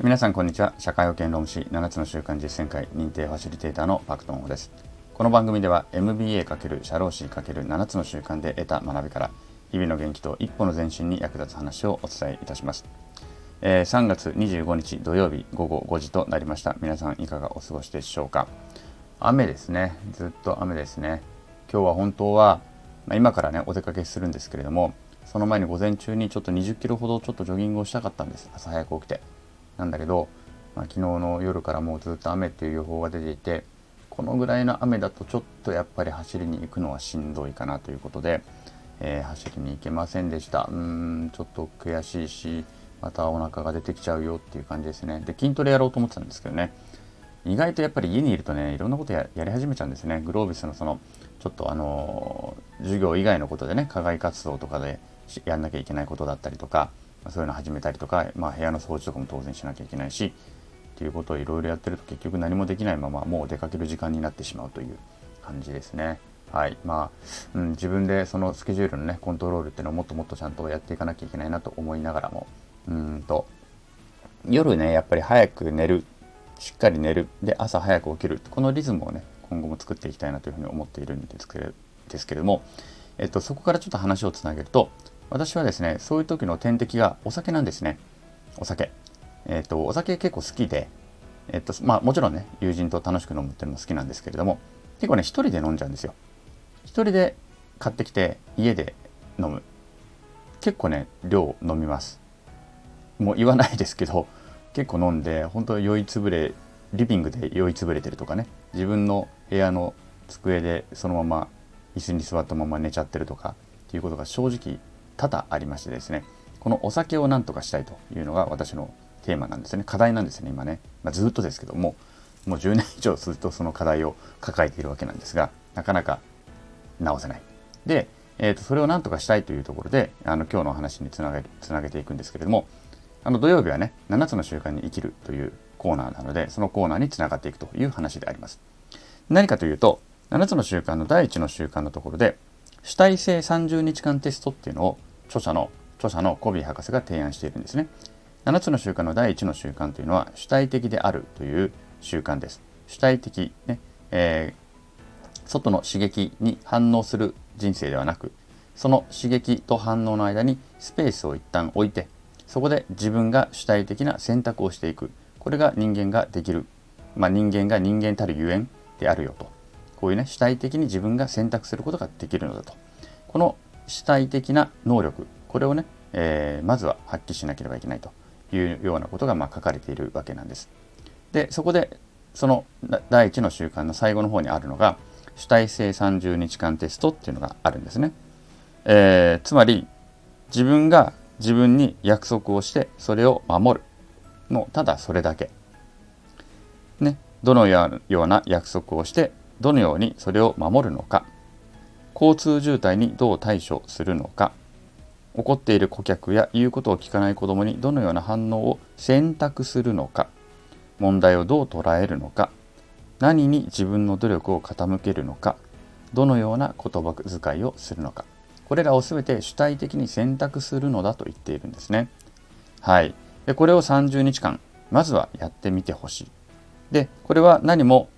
皆さんこんにちは。社会保険労務士7つの習慣実践会認定ファシリテーターのパクトンホです。この番組では MBA× 社労士 ×7 つの習慣で得た学びから日々の元気と一歩の前進に役立つ話をお伝えいたします、えー、3月25日土曜日午後5時となりました。皆さんいかがお過ごしでしょうか？雨ですね。ずっと雨ですね。今日は本当は、まあ、今からねお出かけするんですけれどもその前に午前中にちょっと20キロほどちょっとジョギングをしたかったんです。朝早く起きて。なんだけど、まあ、昨日の夜からもうずっと雨っていう予報が出ていてこのぐらいの雨だとちょっとやっぱり走りに行くのはしんどいかなということで、えー、走りに行けませんでした。うーんちょっと悔しいしまたお腹が出てきちゃうよっていう感じですね。で筋トレやろうと思ってたんですけどね。意外とやっぱり家にいるとねいろんなことやり始めちゃうんですね。グロービスのそのちょっとあのー、授業以外のことでね課外活動とかでやんなきゃいけないことだったりとかまそういうの始めたりとか、まあ、部屋の掃除とかも当然しなきゃいけないしっていうことをいろいろやってると結局何もできないままもう出かける時間になってしまうという感じですね。はいまあうん、自分でそのスケジュールのねコントロールっていうのをもっともっとちゃんとやっていかなきゃいけないなと思いながらもうんと夜ねやっぱり早く寝るしっかり寝るで朝早く起きるこのリズムをね今後も作っていきたいなというふうに思っているんですけれですけれども、えっと、そこからちょっと話をつなげると私はですね、そういう時の天敵がお酒なんですね。お酒。えっ、ー、と、お酒結構好きで、えっ、ー、と、まあもちろんね、友人と楽しく飲むっていうのも好きなんですけれども、結構ね、一人で飲んじゃうんですよ。一人で買ってきて家で飲む。結構ね、量飲みます。もう言わないですけど、結構飲んで、本当酔いつぶれ、リビングで酔いつぶれてるとかね、自分の部屋の机でそのまま椅子に座ったまま寝ちゃってるとかっていうことが正直多々ありましてですねこのお酒を何とかしたいというのが私のテーマなんですね。課題なんですね今ね、まあ、ずっとですけどももう10年以上ずっとその課題を抱えているわけなんですがなかなか直せない。で、えー、とそれを何とかしたいというところであの今日のお話につなげつなげていくんですけれどもあの土曜日はね7つの習慣に生きるというコーナーなのでそのコーナーにつながっていくという話であります。何かというと7つの習慣の第1の習慣のところで主体性30日間テストっていうのを著者の著者のコビー博士が提案しているんですね。7つの習慣の第1の習慣というのは主体的であるという習慣です。主体的ね、えー、外の刺激に反応する人生ではなくその刺激と反応の間にスペースを一旦置いてそこで自分が主体的な選択をしていく。これが人間ができる、まあ、人間が人間たるゆえんであるよと。こういうね主体的に自分が選択することができるのだと。この主体的な能力これをね、えー、まずは発揮しなければいけないというようなことがま書かれているわけなんです。でそこでその第1の習慣の最後の方にあるのが主体性30日間テストっていうのがあるんですね。えー、つまり自分が自分に約束をしてそれを守るもうただそれだけ。ね、どのような約束をしてどのようにそれを守るのか交通渋滞にどう対処するのか怒っている顧客や言うことを聞かない子どもにどのような反応を選択するのか問題をどう捉えるのか何に自分の努力を傾けるのかどのような言葉遣いをするのかこれらを全て主体的に選択するのだと言っているんですね。はい。でこれを30日間まずはやってみてほしい。でこれは何も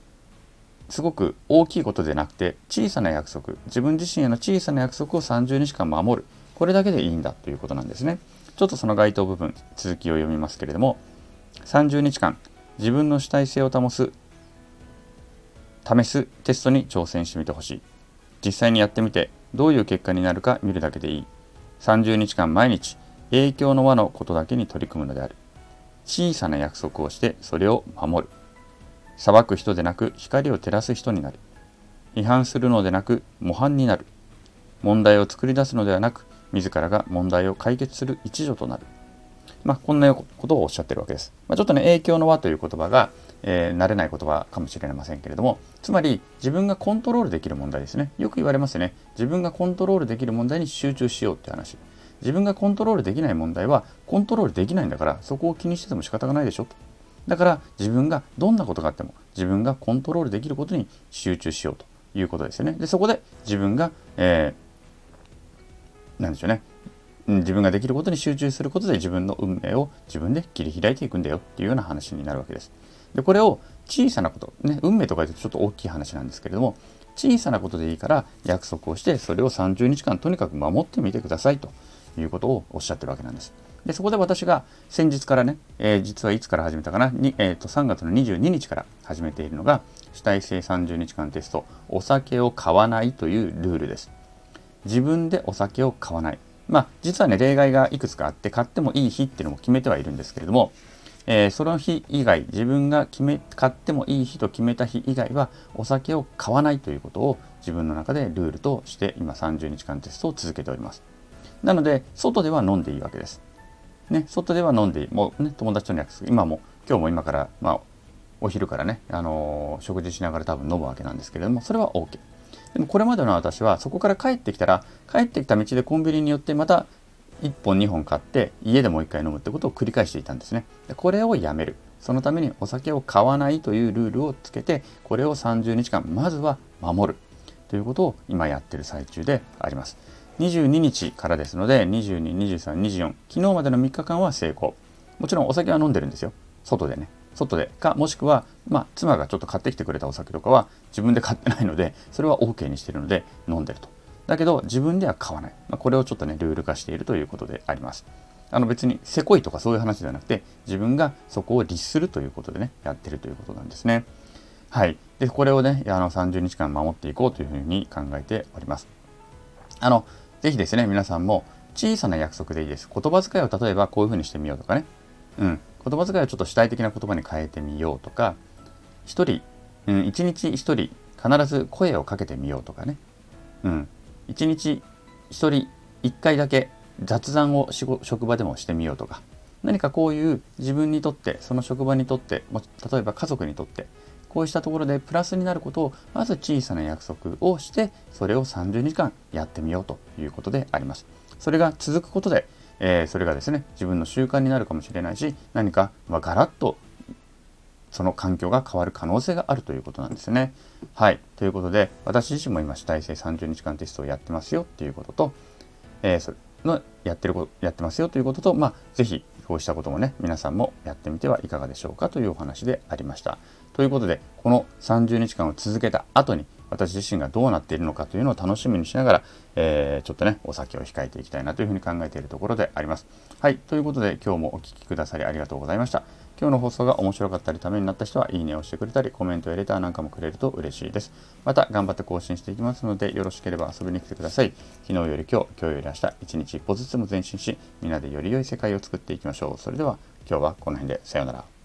すごく大きいことでなくて小さな約束自分自身への小さな約束を30日間守る。これだけでいいんだということなんですね。ちょっとその該当部分続きを読みますけれども30日間自分の主体性を保つ試すテストに挑戦してみてほしい。実際にやってみてどういう結果になるか見るだけでいい。30日間毎日影響の輪のことだけに取り組むのである。小さな約束をしてそれを守る。裁く人でなく光を照らす人になる。批判するのでなく模範になる。問題を作り出すのではなく、自らが問題を解決する一助となる。まあ、こんなことをおっしゃってるわけです。まあ、ちょっとね、影響の輪という言葉が、えー、慣れない言葉かもしれませんけれども、つまり自分がコントロールできる問題ですね。よく言われますね。自分がコントロールできる問題に集中しようって話。自分がコントロールできない問題はコントロールできないんだから、そこを気にしてても仕方がないでしょと。だから自分がどんなことがあっても自分がコントロールできることに集中しようということですよね。でそこで自分が、えー、でしょうね自分ができることに集中することで自分の運命を自分で切り開いていくんだよっていうような話になるわけです。でこれを小さなこと、ね、運命とか言うとちょっと大きい話なんですけれども小さなことでいいから約束をしてそれを30日間とにかく守ってみてくださいということをおっしゃってるわけなんです。でそこで私が先日からね、えー、実はいつから始めたかな、にえーと、3月の22日から始めているのが主体性30日間テストお酒を買わないというルールです。自分でお酒を買わない。まあ実はね例外がいくつかあって買ってもいい日っていうのも決めてはいるんですけれどもえー、その日以外自分が決め買ってもいい日と決めた日以外はお酒を買わないということを自分の中でルールとして今30日間テストを続けておりますなので外では飲んでいいわけですね外では飲んでもうね友達との約束今も今日も今からまあお昼からね、あのー、食事しながら多分飲むわけなんですけれどもそれは OK でもこれまでの私はそこから帰ってきたら帰ってきた道でコンビニによってまた1本2本買って家でもう1回飲むってことを繰り返していたんですね。でこれをやめる。そのためにお酒を買わないというルールをつけてこれを30日間まずは守るということを今やってる最中であります。22日からですので22、23、24昨日までの3日間は成功。もちろんお酒は飲んでるんですよ。外でね。外でかもしくは、まあ、妻がちょっと買ってきてくれたお酒とかは自分で買ってないのでそれは OK にしてるので飲んでるとだけど自分では買わない。まあ、これをちょっとね、ルール化しているということであります。あの別にせこいとかそういう話ではなくて、自分がそこを律するということでね、やってるということなんですね。はい。で、これをね、あの30日間守っていこうというふうに考えております。あの、ぜひですね、皆さんも小さな約束でいいです。言葉遣いを例えばこういうふうにしてみようとかね。うん。言葉遣いをちょっと主体的な言葉に変えてみようとか、一人、うん、一日一人必ず声をかけてみようとかね。うん。1日1人1回だけ雑談を職場でもしてみようとか何かこういう自分にとってその職場にとって例えば家族にとってこうしたところでプラスになることをまず小さな約束をしてそれを30日間やってみようということであります。それが続くことで、えー、それがですね自分の習慣になるかもしれないし何か、ま、ガラッとその環境が変わる可能性があるということなんですね。はい。ということで、私自身も今、主体性30日間テストをやってますよっていうことと、えー、それのやってること、やってますよということと、まあ、ぜひ、こうしたこともね、皆さんもやってみてはいかがでしょうかというお話でありました。ということで、この30日間を続けた後に、私自身がどうなっているのかというのを楽しみにしながら、えー、ちょっとね、お酒を控えていきたいなというふうに考えているところであります。はい。ということで、今日もお聴きくださりありがとうございました。今日の放送が面白かったりためになった人はいいねをしてくれたりコメントやレターなんかもくれると嬉しいですまた頑張って更新していきますのでよろしければ遊びに来てください昨日より今日今日より明日一日一歩ずつも前進しみんなでより良い世界を作っていきましょうそれでは今日はこの辺でさようなら